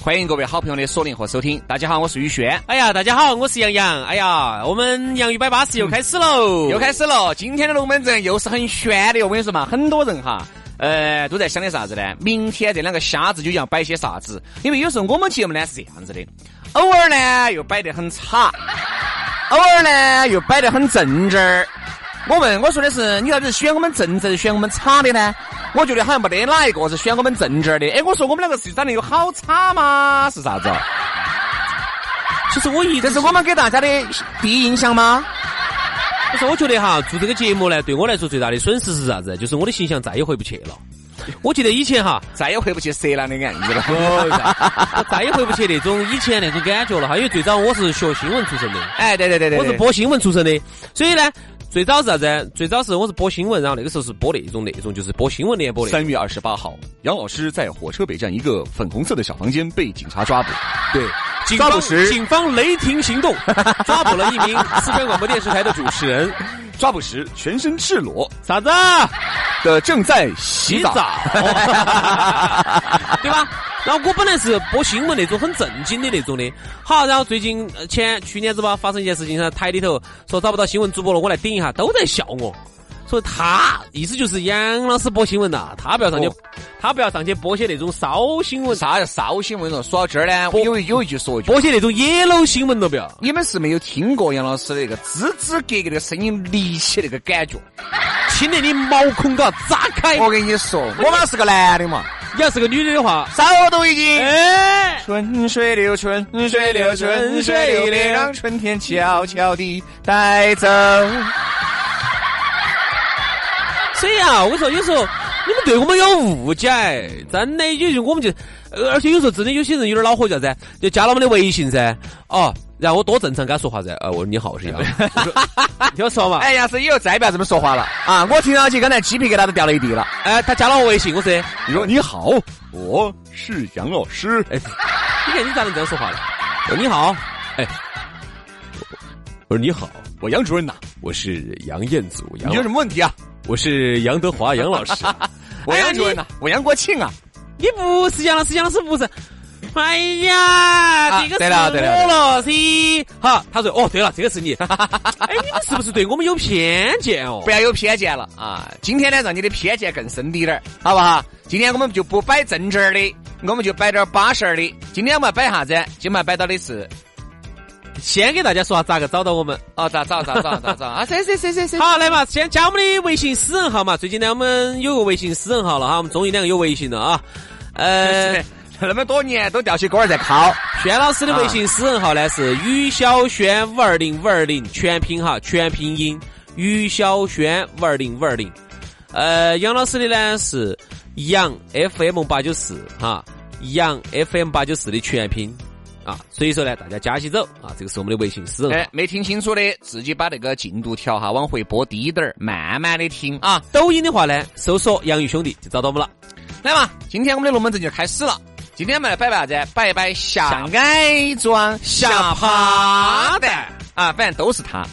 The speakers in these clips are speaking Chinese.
欢迎各位好朋友的锁定和收听。大家好，我是宇轩。哎呀，大家好，我是杨洋。哎呀，我们杨宇摆巴士又开始喽，又开始了。今天的龙门阵又是很悬的，我跟你说嘛，很多人哈，呃，都在想的啥子呢？明天这两个瞎子究竟要摆些啥子？因为有时候我们节目呢是这样子的，偶尔呢又摆得很差，偶尔呢又摆得很正正儿。我问我说的是，你到底是选我们正正，选我们差的呢？我觉得好像没得哪一个是选我们正正的。哎，我说我们两个是长得有好差吗？是啥子？其实我一这是我们给大家的第一印象吗？不是，我觉得哈，做这个节目呢，对我来说最大的损失是啥子？就是我的形象再也回不去了。我记得以前哈，再也回不去色狼的案子了。我 再也回不去那种以前那种感觉了哈。因为最早我是学新闻出身的，哎，对对对对，我是播新闻出身的，所以呢。最早是啥子？最早是我是播新闻，然后那个时候是播那种那种，就是播新闻联播的。三月二十八号，杨老师在火车北站一个粉红色的小房间被警察抓捕。对，抓捕时警方雷霆行动，抓捕了一名四川广播电视台的主持人。抓捕时全身赤裸，啥子？的正在洗澡，对吧？然后我本来是播新闻那种很正经的那种的，好，然后最近前去年子吧，发生一件事情，台里头说找不到新闻主播了，我来顶一下，都在笑我。说他意思就是杨老师播新闻呐，他不要上去，他不要上去播些那种骚新闻。啥叫骚新闻了？说到这儿呢，我有有一句说一句，播些那种野路新闻都不要。你们是没有听过杨老师的那个吱吱格格的声音立起那个感觉，听得你毛孔都要炸开。我跟你说，我们是个男的嘛，你要是个女的的话，早都已经。哎，春水流，春水流，春水流让春天悄悄地带走。所以啊，我说有时候你们对我们有误解，真的，有时候我们就，而且有时候真的有些人有点恼火，叫噻，就加了我们的微信噻，哦，然后我多正常跟他说话噻，啊，我说你好，我是杨，听我说嘛，哎呀，是以后再不要这么说话了？啊！我听上去刚才鸡皮疙瘩都掉了一地了，哎，他加了我微信，我说，你说你好，我是杨老师，哎，你看你咋能这样说话呢？我说你好，哎，我说你好，我杨主任呐，我是杨彦祖，杨你有什么问题啊？我是杨德华杨老师，我杨主任呐，我杨国庆啊，你不是杨老师，杨老师不是。哎呀，这个是我了噻。好，他说哦，对了，这个是你。哎，你们是不是对我们有偏见哦？不要有偏见了啊！今天呢，让你的偏见更深滴点儿，好不好？今天我们就不摆正正的，我们就摆点巴适的。今天我们要摆啥子？今天要摆到的是。先给大家说下咋个找到我们啊？咋找？咋找？咋找？啊？谁谁谁谁谁？好，来嘛，先加我们的微信私人号嘛。最近呢，我们有个微信私人号了哈，我们终于两个有微信了啊。呃，那么多年都吊起锅儿在靠。轩老师的微信私人号呢是于小轩五二零五二零全拼哈，全拼音于小轩五二零五二零。呃，杨老师的呢是杨 FM 八九四哈，杨 FM 八九四的全拼。啊，所以说呢，大家加起走啊，这个是我们的微信私人。哎，没听清楚的，自己把那个进度条哈往回拨低点儿，慢慢的听啊。抖音的话呢，搜索“杨宇兄弟”就找到我们了。来嘛，今天我们的龙门阵就开始了。今天我们来摆摆啥子？摆一摆下矮装、下趴蛋啊，反正都是他。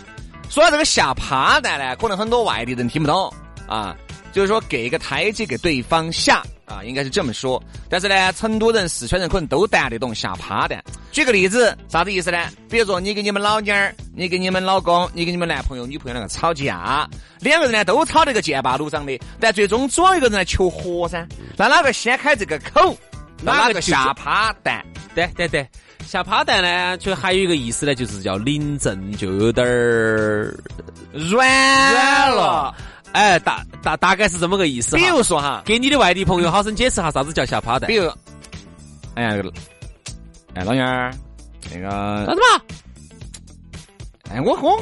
说到这个下趴蛋呢，可能很多外地人听不懂啊，就是说给一个台阶给对方下。啊，应该是这么说，但是呢，成都人、四川人可能都担得懂下趴蛋。举个例子，啥子意思呢？比如说，你跟你们老娘儿，你跟你们老公，你跟你们男朋友、女朋友两个吵架，两个人呢都吵得个剑拔弩张的，但最终总有一个人来求和噻。那哪个先开这个口？哪个下趴蛋？对对对，下趴蛋呢，就还有一个意思呢，就是叫临阵就有点儿软软了。哎，大大大概是这么个意思。比如说哈，给你的外地朋友好生解释下啥子叫下趴蛋比。如，哎呀，那个，哎，老娘儿，那个，啥子嘛？哎，我我我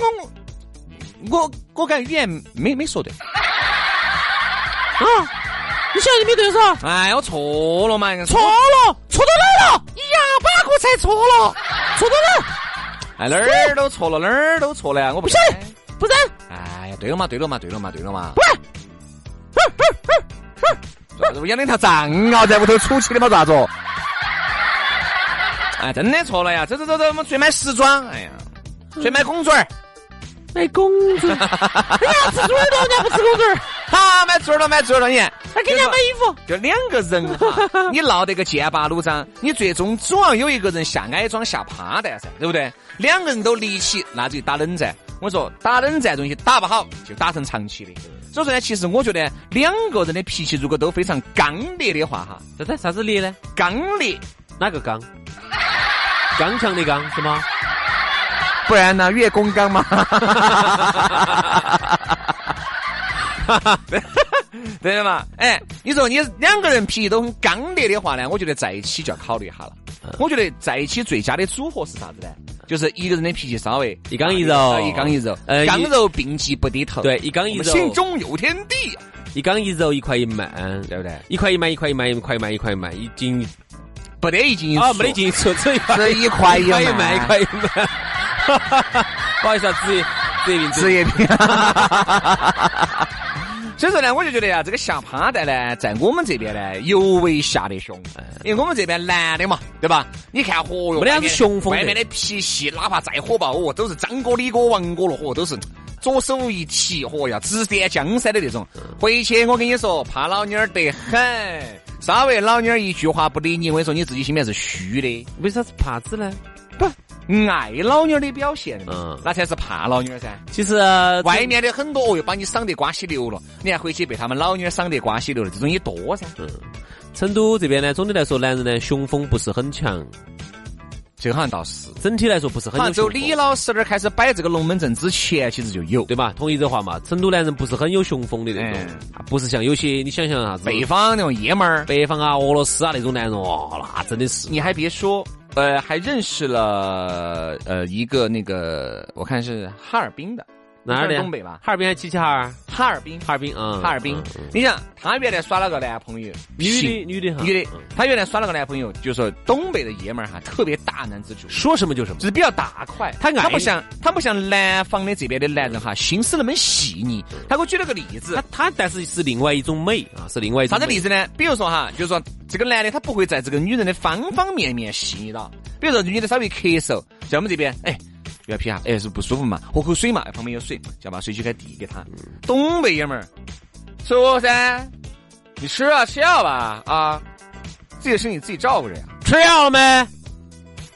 我我我感觉语言没没说对。啊，你晓得你没对噻？哎，我错了嘛，错了，错到哪儿了？呀，把个才错了，错到哪儿？哎，哪儿都错了，哪儿都错了呀，我不不晓得，不是对了嘛，对了嘛，对了嘛，对了嘛。啥子？我养两条藏獒在屋头出气的嘛，咋子？哎，真的错了呀！走走走走，我们出去买时装。哎呀，出去买公嘴儿。买公主，哎呀，吃猪耳朵，人家不吃公主儿，好，买猪耳朵，买猪耳朵，你看，还给人家买衣服。就两个人哈，你闹得个剑拔弩张，你最终总要有一个人下矮桩下趴蛋噻，对不对？两个人都离奇，那就打冷战。我说打冷战东西打不好，就打成长期的。所以说呢，其实我觉得两个人的脾气如果都非常刚烈的话哈，这在啥子烈呢？刚烈，哪个刚？刚强的刚是吗？不然呢月公刚嘛。对的嘛，哎，你说你两个人脾气都很刚烈的话呢，我觉得在一起就要考虑一下了。我觉得在一起最佳的组合是啥子呢？就是一个人的脾气稍微一刚一柔一刚一柔，呃刚柔并济不低头。对，一刚一柔，心中有天地，一刚一柔，一快一慢，对不对？一块一慢，一块一慢，一块一慢，一块一慢，一斤不得一斤一出啊，没得进出，只一快是一块一一快一慢，慢一块一慢。不好意思啊，职业职业病，职业病。所以说呢，我就觉得呀，这个下趴蛋呢，在我们这边呢，尤为下得凶，因为我们这边男的嘛，对吧？你看，嚯哟，没得啥子雄风外面的脾气，哪怕再火爆，哦，都是张哥、李哥、王哥了，嚯，都是左手一提，嚯呀，指点江山的那种。回去我跟你说，怕老妞儿得很，稍微老妞儿一句话不理你，我跟你说，你自己心里面是虚的。为啥子怕子呢？不，爱老妞儿的表现，嗯那才是怕老妞儿噻。其实啊外面的很多哦又，把你赏得瓜稀流了，你还回去被他们老妞儿赏得瓜稀流了，这种也多噻。嗯成都这边呢，总的来说，男人呢雄风不是很强，这个好像倒是，整体来说不是很好像走有雄风李老师那儿开始摆这个龙门阵之前，其实就有。对吧？同意这话嘛？成都男人不是很有雄风的那种，啊不是像有些你想象啥子北方那种爷们儿，北方啊、俄罗斯啊那种男人，哇，那真的是你还别说，呃，还认识了呃一个那个，我看是哈尔滨的，哪儿的？东北吧？哈尔滨还齐齐哈尔？哈尔滨，哈尔滨，嗯，哈尔滨。你想，他原来耍了个男朋友，女的，女的哈，女的嗯，他原来耍了个男朋友，就是说东北的爷们儿哈，特别大男子主义。说什么就什么就。是比较大块，他不像他不像南方的这边的男人哈，心思那么细腻。他给我举了个例子他，他但是是另外一种美啊，是另外一种啥子例子呢？比如说哈，就是说这个男的他不会在这个女人的方方面面细腻到，比如说女的稍微咳嗽，在我们这边，哎。不要皮哈，哎，是不舒服嘛？喝口水嘛，旁边有水，就要把水举开递给他。东北爷们儿，说噻，你吃啊，吃药吧，啊，自己的身体自己照顾着呀，吃药了没？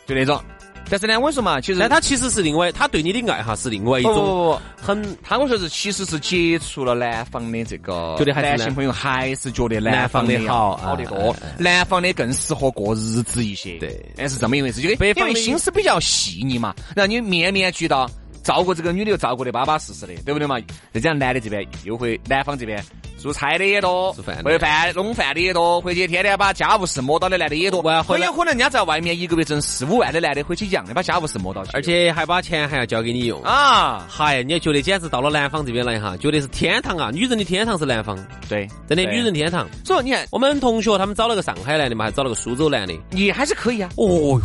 就那种。但是呢，我跟你说嘛，其实但他其实是另外，他对你的爱哈是另外一种不不不不，很他我说是其实是接触了南方的这个觉得还男性朋友，还是觉得南方的好好得多哎哎哎，南方的更适合过日子一些。对哎，是这么一回事，就因北方的心思比较细腻嘛，然后你面面俱到。照顾这个女的又照顾的巴巴适适的，对不对嘛？再加上男的这边又会，男方这边做菜的也多，做饭的会饭弄饭的也多，回去天天把家务事摸到的男的也多。完回有可能人家在外面一个月挣四五万的男的，回去一样的把家务事摸到起。而且还把钱还要交给你用。啊，嗨，你也觉得简直到了南方这边来哈，觉得是天堂啊！女人的天堂是南方，对，真的女人天堂。所以你看，我们同学他们找了个上海男的嘛，还找了个苏州男的。你还是可以啊。哦哟，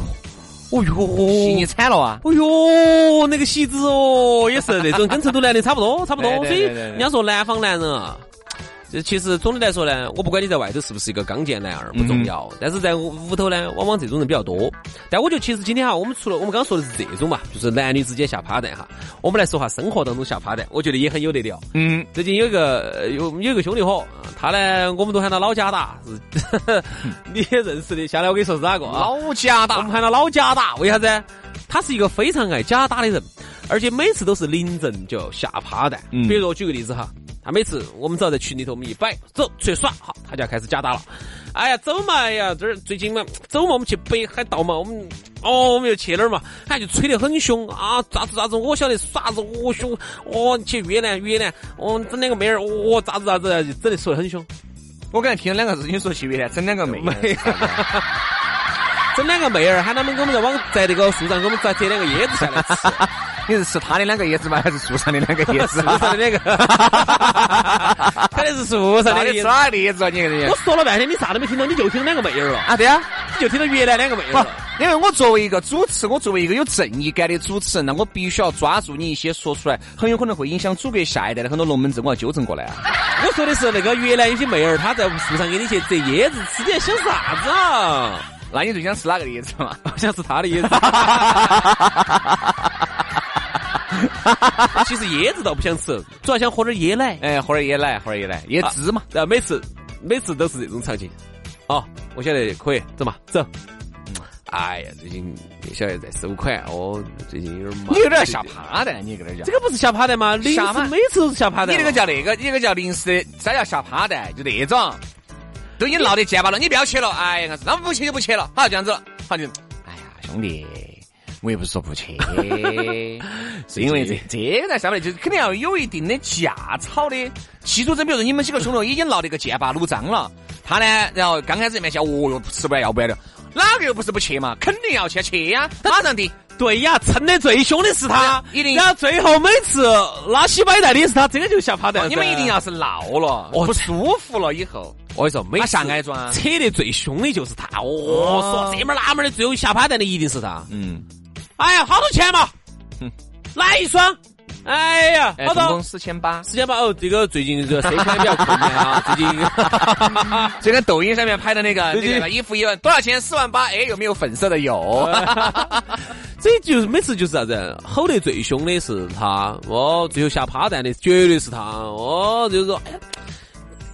哦哟，细腻惨了啊！哦哟，那个喜子哦，也是那种跟成都男的差不多，差不多。所以人家说南方男人啊，这其实总的来说呢，我不管你在外头是不是一个刚健男儿不重要，但是在屋屋头呢，往往这种人比较多。但我觉得其实今天哈，我们除了我们刚刚说的是这种嘛，就是男女之间下趴蛋哈，我们来说下生活当中下趴蛋，我觉得也很有得聊。嗯，最近有一个呃有有一个兄弟伙，啊他呢我们都喊他老贾打，是 你也认识的。下来我跟你说是哪个啊？老贾打我们喊他老贾打，为啥子？他是一个非常爱假打的人，而且每次都是临阵就要下趴蛋。嗯比如说我举个例子哈，他每次我们只要在群里头我们一摆，走出去耍，好，他就要开始假打了。哎呀，走嘛，哎呀，这儿最近嘛，走嘛，我们去北海道嘛，我们哦，我们又去哪儿嘛？他就吹得很凶啊，咋子咋子，我晓得耍子，我凶，哦，去越南越南，哦，整两个妹儿，哦，咋子咋子，就整的说的很凶。我刚才听了两个字，你说去越南整两个妹妹，整两个妹儿，喊他们给我们在往在那个树上给我们摘摘两个椰子下来吃。你是吃他的两个椰子吗？还是树上的两个椰子？树上的两个，肯定是树上的椰子。哪个椰子啊？你我说了半天，你啥都没听到，你就听到两个妹儿了啊？对啊，你就听到越南两个妹儿。因为我作为一个主持，我作为一个有正义感的主持人，那我必须要抓住你一些说出来很有可能会影响祖国下一代的很多龙门阵，我要纠正过来啊。我说的是那个越南有些妹儿，她在树上给你去摘椰子吃，你在想啥子啊？那你最想吃哪个椰子嘛？我想吃他的椰子。其实椰子倒不想吃，主要想喝点椰奶。哎，喝点椰奶，喝点椰奶，椰汁嘛。然后每次每次都是这种场景。哦，我晓得可以，走嘛，走。哎呀，最近晓得在收款哦，最近有点忙。你有点吓趴的，你搁那讲？这个不是吓趴的吗？临时每次都是下趴的。你那个叫那个，你那个叫临时的，啥叫吓趴的？就那种，都已经闹得结巴了，你不要去了。哎呀，那不去就不去了。好，这样子了，好就。哎呀，兄弟。我也不是说不去，是因为这这个在上面就是肯定要有一定的架吵的。记住，这比如说你们几个兄弟已经闹得个剑拔弩张了，他呢，然后刚开始面前，哦哟，吃不完要不完的，哪个又不是不去嘛？肯定要去，去呀，马上的。对呀，撑得最凶的是他，一定。然后最后每次拉稀摆带的是他，这个就下趴的。你们一定要是闹了，不舒服了以后，我跟你说，每下挨抓，扯得最凶的就是他。哦，说这门那门的，最后下趴蛋的一定是他。嗯。哎呀，好多钱嘛？来一双。哎呀，好多四千八，四千八哦。这个最近这个生产比较困难啊。最近 这个抖音上面拍的那个那个衣服一万多少钱？四万八。哎，有没有粉色的？有。这就是每次就是啥子？吼得最凶的是他哦，最后下趴蛋的绝对是他哦。就是说，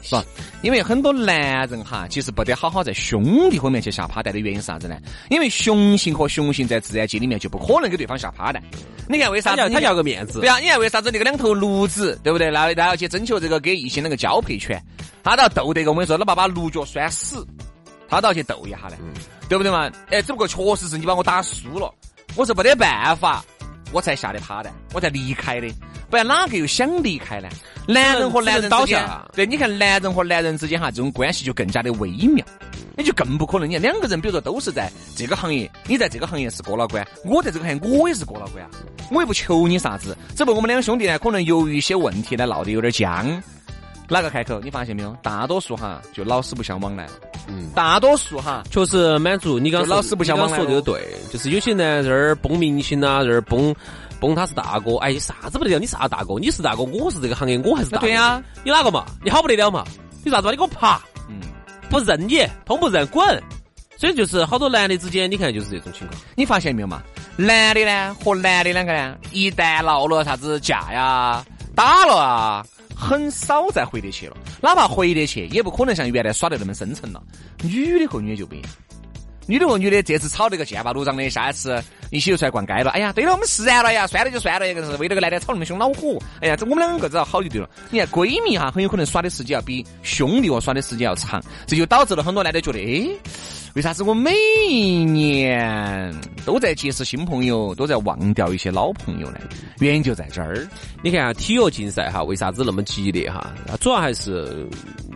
是吧？因为很多男人哈，其实不得好好在兄弟后面去下趴蛋的原因是啥子呢？因为雄性和雄性在自然界里面就不可能给对方下趴蛋。你看为啥子？他要个面子。对啊，你看为啥子那个两头驴子，对不对？那那要去征求这个给异性那个交配权，他都要斗得个。我跟你说，哪怕把驴角拴死，他都要去斗一下的，对不对嘛？哎，只不过确实是你把我打输了，我是没得办法。我才吓得趴的，我才离开的，不然哪个又想离开呢？男人和男人倒下，对，你看男人和男人之间哈，这种关系就更加的微妙，那就更不可能。你看两个人，比如说都是在这个行业，你在这个行业是过老关，我在这个行业我也是过老关啊，我也不求你啥子，只不过我们两兄弟呢，可能由于一些问题呢，闹得有点僵。哪个开口？你发现没有？大多数哈就老死不相往来。嗯，大多数哈确实满足你刚老死不相往来。说这个对，就是有些人在这儿崩明星呐，在这儿崩崩他是大哥。哎，啥子不得了？你啥大哥？你是大哥，我是这个行业，我还是大哥。对呀，你哪个嘛？你好不得了嘛？你啥子嘛？你给我爬！嗯，不认你，通不认滚。所以就是好多男的之间，你看就是这种情况。你发现没有嘛？男的呢和男的两个呢，一旦闹了啥子架呀，打了啊。很少再回得去了，哪怕回得去，也不可能像原来耍得那么深沉了。女的和女的就不一样，女的和女的这次吵那个剑拔弩张的，下一次一起又出来逛街了。哎呀，对了，我们释然了呀，算了就算了，一个是为了个男的吵那么凶恼火。哎呀，这我们两个只要好就对了。你看闺蜜哈，很有可能耍的时间要比兄弟伙耍的时间要长，这就导致了很多男的觉得，哎。为啥子我每一年都在结识新朋友，都在忘掉一些老朋友呢？原因就在这儿。你看啊体育竞赛哈，为啥子那么激烈哈？主要还是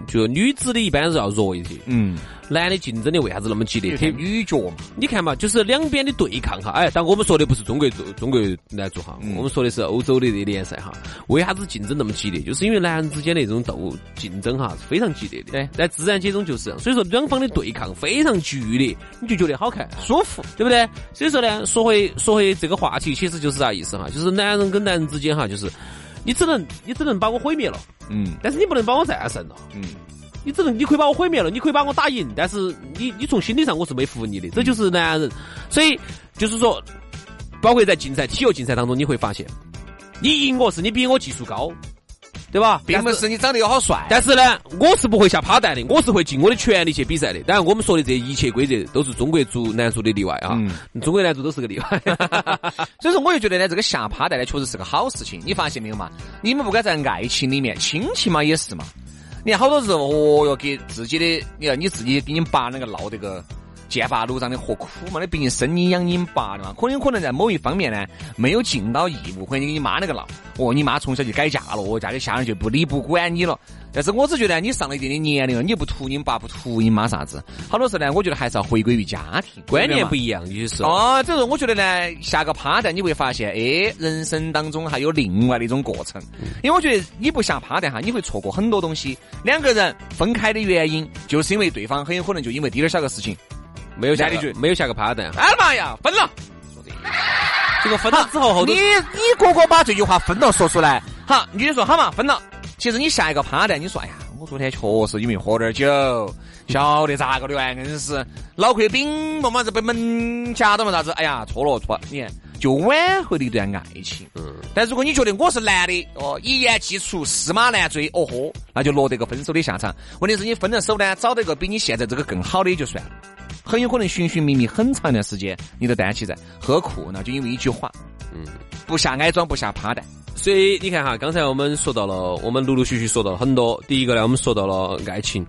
就女子的一般是要弱一些。嗯。男的竞争的为啥子那么激烈？女角嘛，你看嘛，就是两边的对抗哈。哎，但我们说的不是中国中国男足哈，我们说的是欧洲的这联赛哈。为啥子竞争那么激烈？就是因为男人之间的这种斗竞争哈是非常激烈的。对，在自然界中就是这样，所以说两方的对抗非常剧烈，你就觉得好看舒服，对不对？所以说呢，说回说回这个话题，其实就是啥意思哈？就是男人跟男人之间哈，就是你只能你只能把我毁灭了，嗯，但是你不能把我战胜了，嗯。你只能，你可以把我毁灭了，你可以把我打赢，但是你，你从心理上我是没服你的，这就是男人。所以就是说，包括在竞赛、体育竞赛当中，你会发现，你赢我是你比我技术高，对吧？并不是你长得有好帅。但是呢，我是不会下趴蛋的，我是会尽我的全力去比赛的。当然，我们说的这一切规则都是中国足男足的例外啊，中国男足都是个例外。所以说，我就觉得呢，这个下趴蛋呢，确实是个好事情。你发现没有嘛？你们不管在爱情里面，亲情嘛也是嘛。你看好多时候，哦哟，给自己的，你看你自己给你爸那个闹这个，剑拔弩张的何苦嘛？那毕竟生你养你爸的嘛，可能可能在某一方面呢没有尽到义务，或者你跟你妈那个闹，哦，你妈从小就改嫁了，哦，家里下人就不理不管你了。但是我只觉得你上了一定的年龄了，你不图你爸不图你妈啥子，好多时候呢，我觉得还是要回归于家庭，观念不一样，有些时候。哦，这是我觉得呢，下个趴蛋你会发现，哎，人生当中还有另外的一种过程，因为我觉得你不下趴蛋哈，你会错过很多东西。两个人分开的原因，就是因为对方很有可能就因为滴点小个事情。没有下个，没有下个趴蛋。哎妈呀，分了！这个分了之后，后你你哥哥把这句话分了说出来，好，女的说好嘛，分了。其实你下一个趴蛋，你说哎呀，我昨天确实因为喝点酒，晓得咋个的哇，硬是脑壳饼嘛嘛这被门夹到嘛啥子？哎呀，错了错，你看就挽回了一段爱情。嗯。但如果你觉得我是男的，哦，一言既出，驷马难追，哦豁，那就落得个分手的下场。问题是你分了手呢，找到一个比你现在这个更好的也就算了。很有可能寻寻觅觅很长一段时间，你都担起在何苦呢？就因为一句话，嗯，不下矮装不下趴蛋。所以你看哈，刚才我们说到了，我们陆陆续续说到了很多。第一个呢，我们说到了爱情，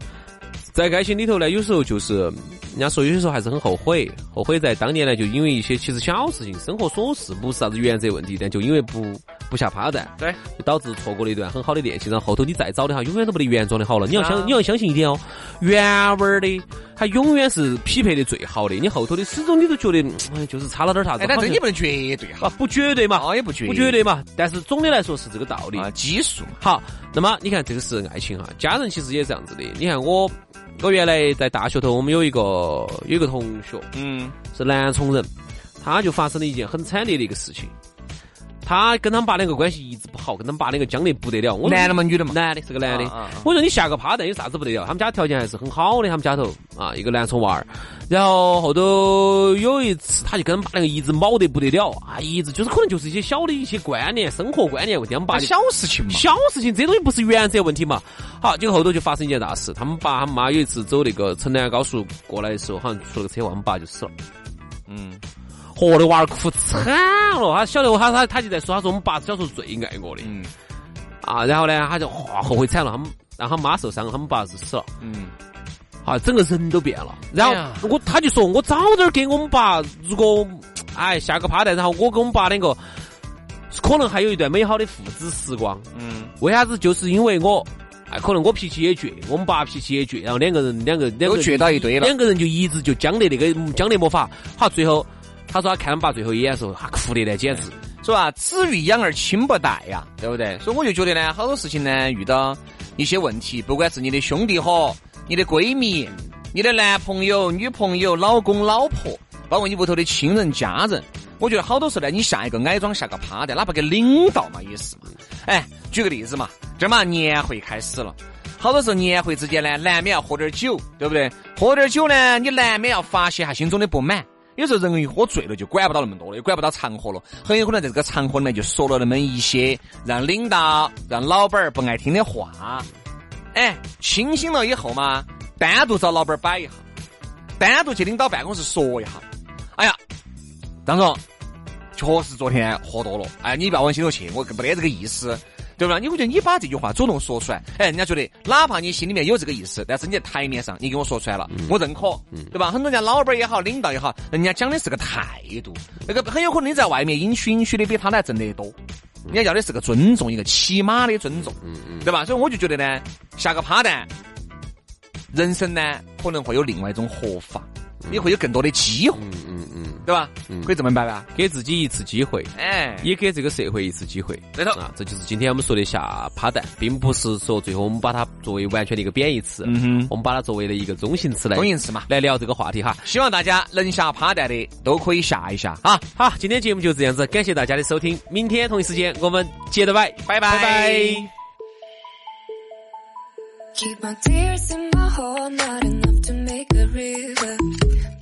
在爱情里头呢，有时候就是。人家说有些时候还是很后悔，后悔在当年呢，就因为一些其实小事情、生活琐事，不是啥子原则问题，但就因为不不下趴蛋，对，就导致错过了一段很好的恋情。然后后头你再找的话，永远都不得原装的好了。你要相你要相信一点哦，原味儿的，它永远是匹配的最好的。你后头的始终你都觉得，哎，就是差了点啥子。但这你不能绝对哈，不绝对嘛，啊也不绝不绝对嘛。但是总的来说是这个道理啊，基数。好，那么你看这个是爱情哈，家人其实也这样子的。你看我。我原来在大学头，我们有一个有一个同学，嗯，是南充人，他就发生了一件很惨烈的一个事情。他跟他们爸两个关系一直不好，跟他们爸两个僵得不得了。我男的嘛？女的嘛？男的，是个男的。我说你下个趴蛋有啥子不得了？他们家条件还是很好的，他们家头啊，一个南充娃儿。然后后头有一次，他就跟他们爸两个一直卯得不得了啊，一直就是可能就是一些小的一些观念、生活观念问题。他们爸小事情嘛，小事情这东西不是原则问题嘛。好，结果后头就发生一件大事，他们爸他们妈有一次走那个城南高速过来的时候，好像出了个车祸，他们爸就死了。嗯。我的娃儿哭惨了，他晓得我，他他他就在说，他说我们爸小时候最爱我的，嗯，啊，然后呢，他就哇后悔惨了，他们让他妈受伤，他们爸是死了，嗯，啊，整个人都变了。然后我他就说我早点给我们爸，如果哎下个趴带，然后我跟我们爸两个可能还有一段美好的父子时光，嗯，为啥子？就是因为我哎，可能我脾气也倔，我们爸脾气也倔，然后两个人两个两个倔到一堆了，两个人就一直就僵得那个僵得没法，好，最后。他说他看他爸最后一眼的时候，他哭的呢，简直，是吧？子欲养而亲不待呀，对不对？所以我就觉得呢，好多事情呢，遇到一些问题，不管是你的兄弟伙、你的闺蜜、你的男朋友、女朋友、老公、老婆，包括你屋头的亲人、家人，我觉得好多时候呢，你下一个矮桩，下个趴的，哪怕给领导嘛，也是嘛。哎，举个例子嘛，这嘛年会开始了，好多时候年会之间呢，难免要喝点酒，对不对？喝点酒呢，你难免要发泄下心中的不满。有时候人一喝醉了，就管不到那么多了，也管不到场合了，很有可能在这个场合里面就说了那么一些让领导、让老板儿不爱听的话。哎，清醒了以后嘛，单独找老板儿摆一下，单独去领导办公室说一下。哎呀，张总，确实昨天喝多了。哎，你不要往心头去，我没得这个意思。对吧？你会觉得你把这句话主动说出来，哎，人家觉得哪怕你心里面有这个意思，但是你在台面上你给我说出来了，我认可，对吧？很多人家老板也好，领导也好，人家讲的是个态度，那个很有可能你在外面阴虚阴虚的比他来挣得多，人家要的是个尊重，一个起码的尊重，对吧？所以我就觉得呢，下个趴蛋，人生呢可能会有另外一种活法。你会有更多的机会，嗯嗯嗯，对吧？嗯，可以这么办吧？给自己一次机会，哎，也给这个社会一次机会。对头啊，这就是今天我们说的下趴蛋，并不是说最后我们把它作为完全的一个贬义词，嗯哼，我们把它作为了一个中性词来，中性词嘛，来聊这个话题哈。希望大家能下趴蛋的都可以下一下啊。好，今天节目就这样子，感谢大家的收听，明天同一时间我们接着摆，拜拜拜。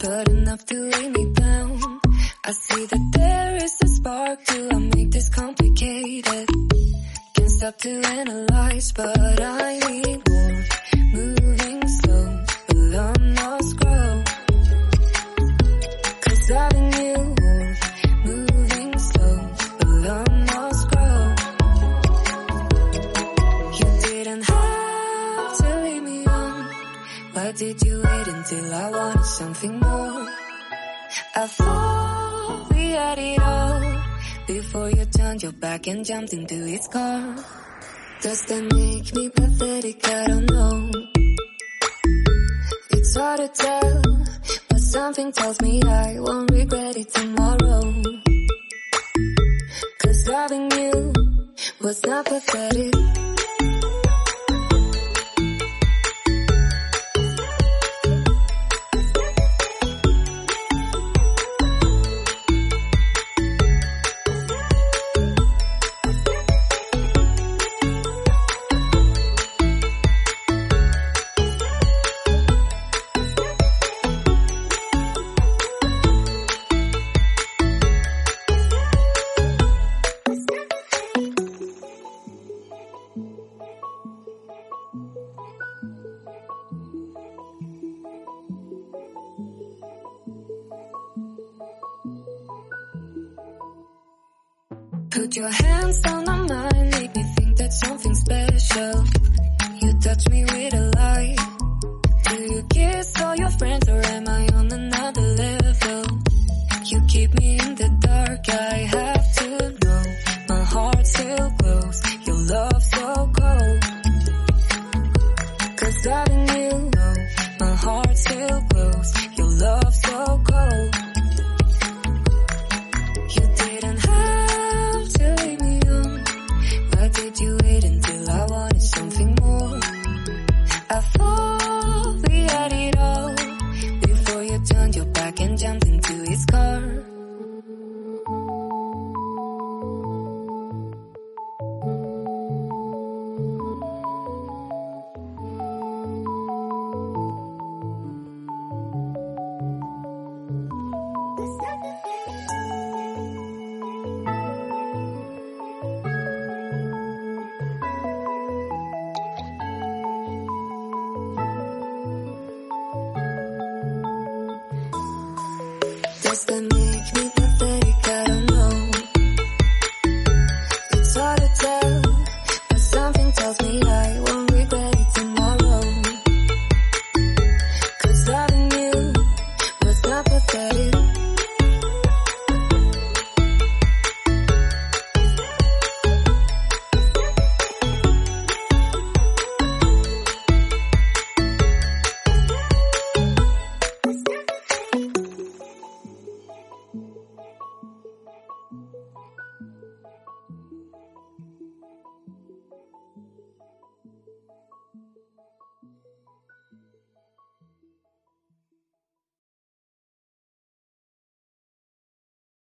But enough to weigh me down. I see that there is a spark. Do I make this complicated? Can't stop to analyze, but I need more. Why did you wait until I wanted something more. I thought we had it all before you turned your back and jumped into its car. Does that make me pathetic? I don't know. It's hard to tell, but something tells me I won't regret it tomorrow. Cause loving you was not pathetic. Put your hands down on mine, make me think that something special. You touch me with a